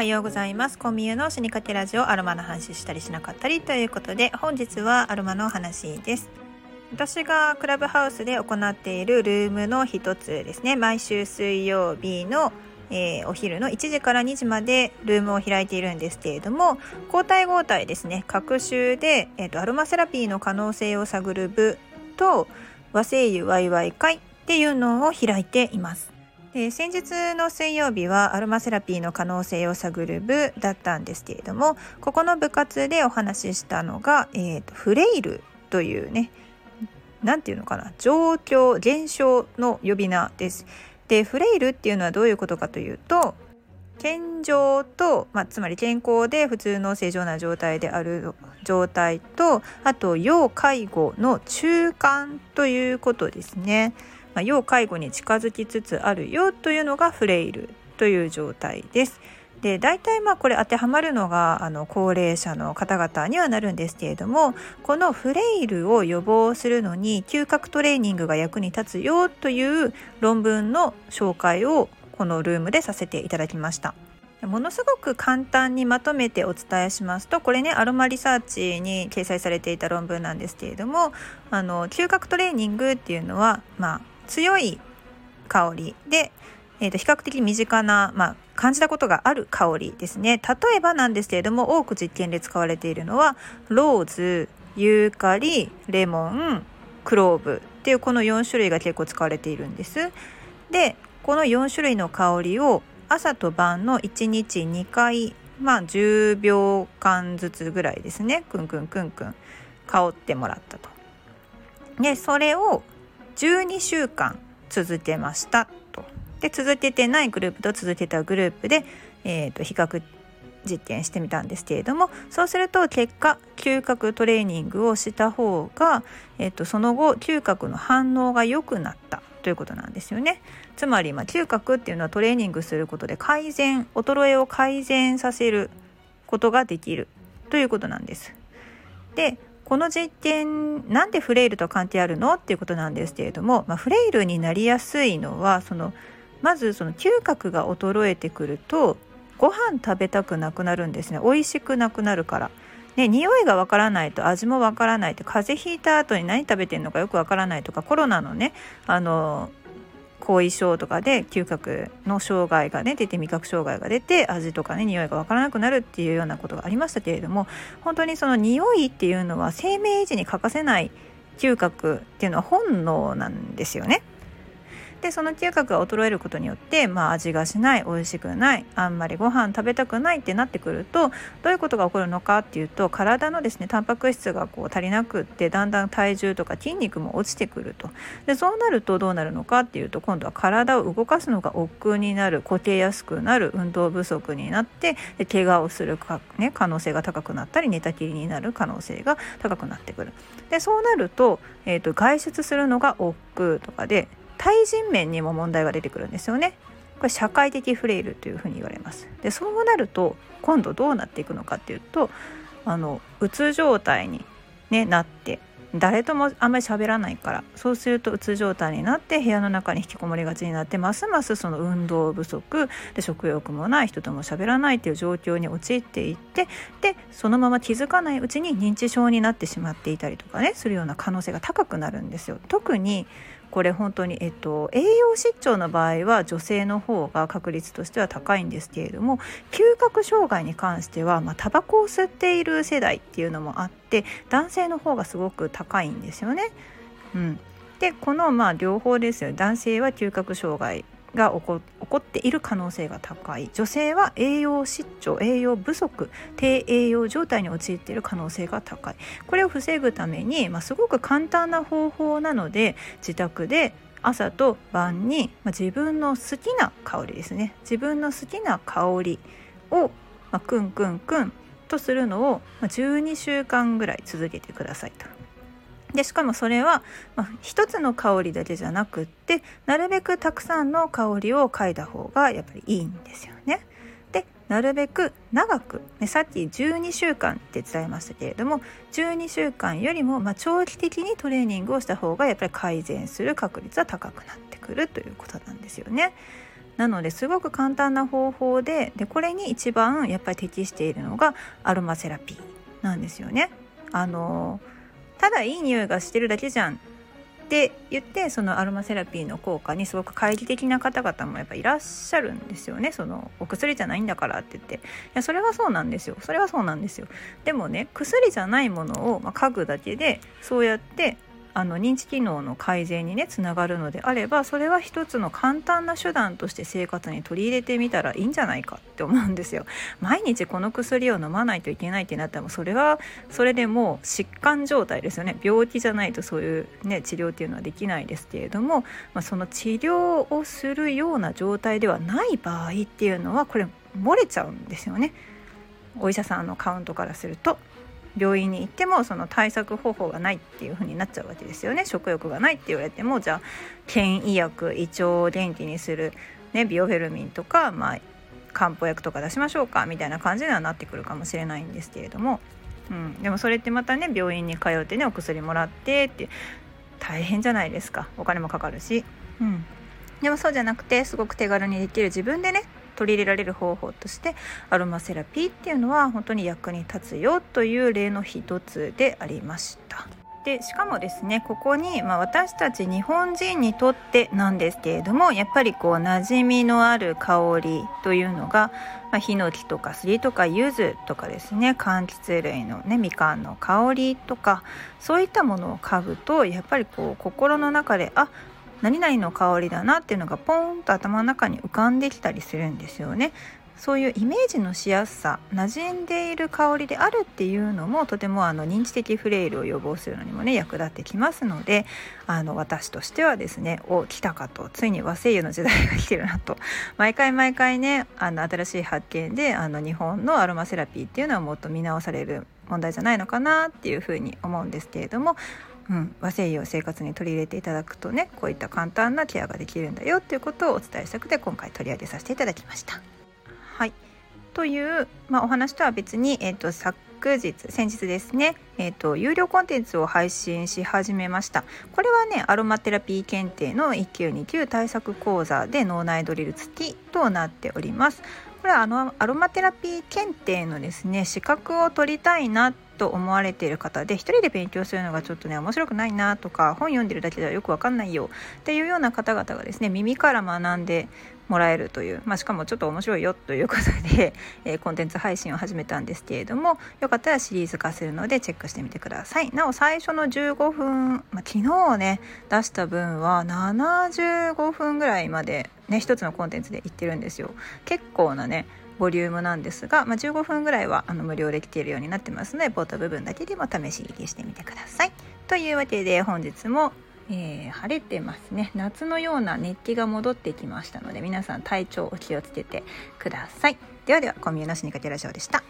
はようございます。コミュの死にかけラジオアロマの話したりしなかったりということで本日はアロマの話です。私がクラブハウスで行っているルームの一つですね。毎週水曜日のえー、お昼の1時から2時までルームを開いているんですけれども交代交代ですね。各週で、えーと、アロマセラピーの可能性を探る部と和製油ワイワイ会っていうのを開いています。で先日の水曜日はアロマセラピーの可能性を探る部だったんですけれどもここの部活でお話ししたのが、えーと、フレイルというね何て言うのかな状況現象の呼び名です。でフレイルっていうのはどういうことかというと健常と、まあ、つまり健康で普通の正常な状態である状態とあと要介護の中間ということですね。まあ、要介護に近づきつつあるよというのがフレイルという状態です。で大体まあこれ当てはまるのがあの高齢者の方々にはなるんですけれどもこのフレイルを予防するのに嗅覚トレーニングが役に立つよという論文の紹介をこのルームでさせていただきました。ものすごく簡単にまとめてお伝えしますとこれねアロマリサーチに掲載されていた論文なんですけれどもあの嗅覚トレーニングっていうのは、まあ、強い香りで、えー、と比較的身近な、まあ、感じたことがある香りですね例えばなんですけれども多く実験で使われているのはローズユーカリレモンクローブっていうこの4種類が結構使われているんです。でこの4種類の香りを朝と晩の1日2回まあ10秒間ずつぐらいですねくんくんくんくん香ってもらったと。でそれを12週間続けましたと。で続けてないグループと続けたグループで、えーと、比較実験してみたんですけれどもそうすると結果嗅覚トレーニングをした方が、えーと、その後嗅覚の反応が良くなったということなんですよね。つまり、まあ、嗅覚っていうのはトレーニングすることで改善衰えを改善させることができるということなんです。でこの実験なんでフレイルと関係あるのっていうことなんですけれども、まあ、フレイルになりやすいのはそのまずその嗅覚が衰えてくるとご飯食べたくなくなるんですね美味しくなくなるから。ね、匂いがわからないと味もわからないと風邪ひいた後に何食べてるのかよくわからないとかコロナのねあの後遺症とかで嗅覚の障害がね出て味覚障害が出て味とかね匂いが分からなくなるっていうようなことがありましたけれども本当にその匂いっていうのは生命維持に欠かせない嗅覚っていうのは本能なんですよね。でその嗅覚が衰えることによって、まあ、味がしない美味しくないあんまりご飯食べたくないってなってくるとどういうことが起こるのかっていうと体のですねタンパク質がこう足りなくってだんだん体重とか筋肉も落ちてくると。でそうなるとどうなるのかっていうと今度は体を動かすのが億劫になる固定やすくなる運動不足になってで怪我をするか、ね、可能性が高くなったり寝たきりになる可能性が高くなってくる。でそうなると,、えーと外出するのが億劫とかで対人面にも問題が出てくるんですよね。これ社会的フレイルというふうに言われます。でそうなると今度どうなっていくのかっていうとあのうつ状態に、ね、なって誰ともあんまり喋らないからそうするとうつ状態になって部屋の中に引きこもりがちになってますますその運動不足で食欲もない人とも喋らないっていう状況に陥っていってでそのまま気づかないうちに認知症になってしまっていたりとかねするような可能性が高くなるんですよ。特にこれ本当に、えっと、栄養失調の場合は女性の方が確率としては高いんですけれども嗅覚障害に関しては、まあ、タバコを吸っている世代っていうのもあって男性の方がすごく高いんですよね。うん、でこのまあ両方ですよ男性は嗅覚障害が起こ起こっている可能性が高い。女性は栄養失調栄養不足低栄養状態に陥っている可能性が高い。これを防ぐために、まあ、すごく簡単な方法なので自宅で朝と晩に、まあ、自分の好きな香りですね。自分の好きな香りを、まあ、クンクンクンとするのを、12週間ぐらい続けてくださいと。でしかもそれは、まあ、一つの香りだけじゃなくってなるべくたくさんの香りを嗅いだ方がやっぱりいいんですよね。なるべく長く、ね、さっき12週間って伝えましたけれども12週間よりも、ま、長期的にトレーニングをした方がやっぱり改善する確率は高くなってくるということなんですよね。なのですごく簡単な方法ででこれに一番やっぱり適しているのがアロマセラピーなんですよね。あのただいい匂いがしてるだけじゃんって言ってそのアロマセラピーの効果にすごく懐疑的な方々もやっぱいらっしゃるんですよね。そのお薬じゃないんだからって言って。いやそれはそうなんですよ。それはそうなんですよ。でもね薬じゃないものを、まあ、嗅ぐだけでそうやってあの認知機能の改善にねつながるのであればそれは一つの簡単な手段として生活に取り入れてみたらいいんじゃないかって思うんですよ。毎日この薬を飲まないといけないってなったらそれはそれでもう疾患状態ですよね病気じゃないとそういう、ね、治療っていうのはできないですけれども、まあ、その治療をするような状態ではない場合っていうのはこれ漏れちゃうんですよねお医者さんのカウントからすると。病院に行ってもその対策方法がないっていう風になっちゃうわけですよね。食欲がないって言われてもじゃあ検医薬胃腸を元気にする、ね、ビオフェルミンとか、まあ、漢方薬とか出しましょうかみたいな感じにはなってくるかもしれないんですけれども、うん、でもそれってまたね病院に通ってねお薬もらってって大変じゃないですか。お金もかかるし。うん。でもそうじゃなくてすごく手軽にできる自分でね取り入れられる方法としてアロマセラピーっていうのは本当に役に立つよという例の一つでありました。でしかもですねここに、まあ、私たち日本人にとってなんですけれどもやっぱりこう馴染みのある香りというのが、まあ、ヒノキとかスギとか柚子とかですね柑橘類のねみかんの香りとかそういったものを嗅ぐとやっぱりこう心の中であ何々の香りだなっていうのがポーンと頭の中に浮かんできたりするんですよね。そういうイメージのしやすさ馴染んでいる香りであるっていうのもとてもあの認知的フレイルを予防するのにもね役立ってきますのであの私としてはですねお来たかとついに和製油の時代が来てるなと 毎回毎回ねあの新しい発見であの日本のアロマセラピーっていうのはもっと見直される問題じゃないのかなっていうふうに思うんですけれどもうん、和製油を生活に取り入れていただくとねこういった簡単なケアができるんだよっていうことをお伝えしたくて今回取り上げさせていただきました。はい。という、まあ、お話とは別に、えーと、昨日先日ですね、えーと、有料コンテンツを配信し始めました。これはねアロマテラピー検定の1級2級対策講座で脳内ドリル付きとなっております。これはあのアロマテラピー検定のですね資格を取りたいなと思われている方で一人で勉強するのがちょっとね面白くないなとか本読んでるだけではよくわかんないよっていうような方々がですね耳から学んでもらえるという、まあ、しかもちょっと面白いよということで、えー、コンテンツ配信を始めたんですけれどもよかったらシリーズ化するのでチェックしてみてください。なお最初の15分、まあ、昨日ね出した分は75分ぐらいまでね一つのコンテンツでいってるんですよ。結構なねボリュームなんですが、まあ、15分ぐらいはあの無料で来ているようになってますのでポート部分だけでも試し入りしてみてください。というわけで本日も、えー、晴れてますね夏のような熱気が戻ってきましたので皆さん体調お気をつけてください。ではではコンビニの死にかけラジオでした。